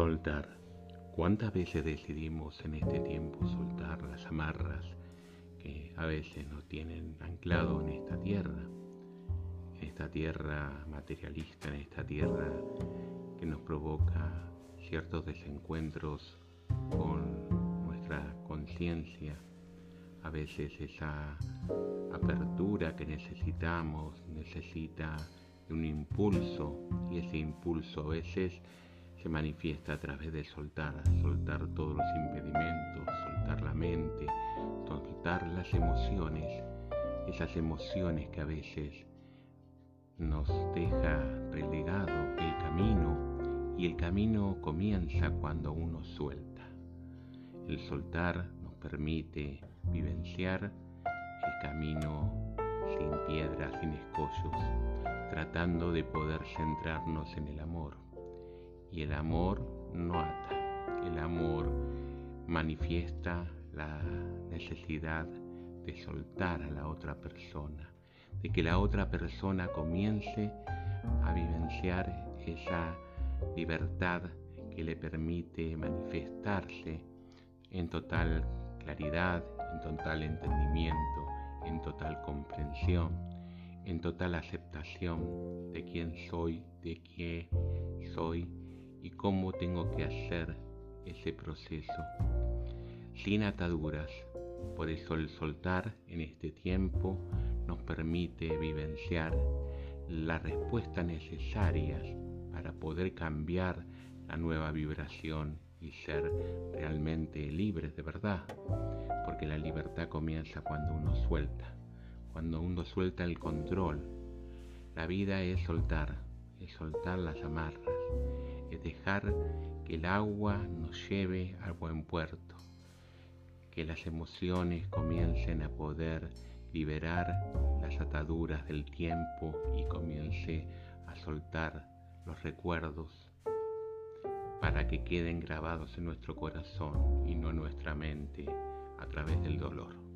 Soltar. ¿Cuántas veces decidimos en este tiempo soltar las amarras que a veces nos tienen anclado en esta tierra? En esta tierra materialista, en esta tierra que nos provoca ciertos desencuentros con nuestra conciencia, a veces esa apertura que necesitamos necesita un impulso y ese impulso a veces se manifiesta a través de soltar, soltar todos los impedimentos, soltar la mente, soltar las emociones, esas emociones que a veces nos deja relegado el camino y el camino comienza cuando uno suelta. El soltar nos permite vivenciar el camino sin piedras, sin escollos, tratando de poder centrarnos en el amor y el amor no ata. El amor manifiesta la necesidad de soltar a la otra persona, de que la otra persona comience a vivenciar esa libertad que le permite manifestarse en total claridad, en total entendimiento, en total comprensión, en total aceptación de quién soy, de qué soy y cómo tengo que hacer ese proceso sin ataduras. Por eso el soltar en este tiempo nos permite vivenciar las respuestas necesarias para poder cambiar la nueva vibración y ser realmente libres de verdad. Porque la libertad comienza cuando uno suelta, cuando uno suelta el control. La vida es soltar, es soltar las amarras, dejar que el agua nos lleve al buen puerto, que las emociones comiencen a poder liberar las ataduras del tiempo y comience a soltar los recuerdos para que queden grabados en nuestro corazón y no en nuestra mente a través del dolor.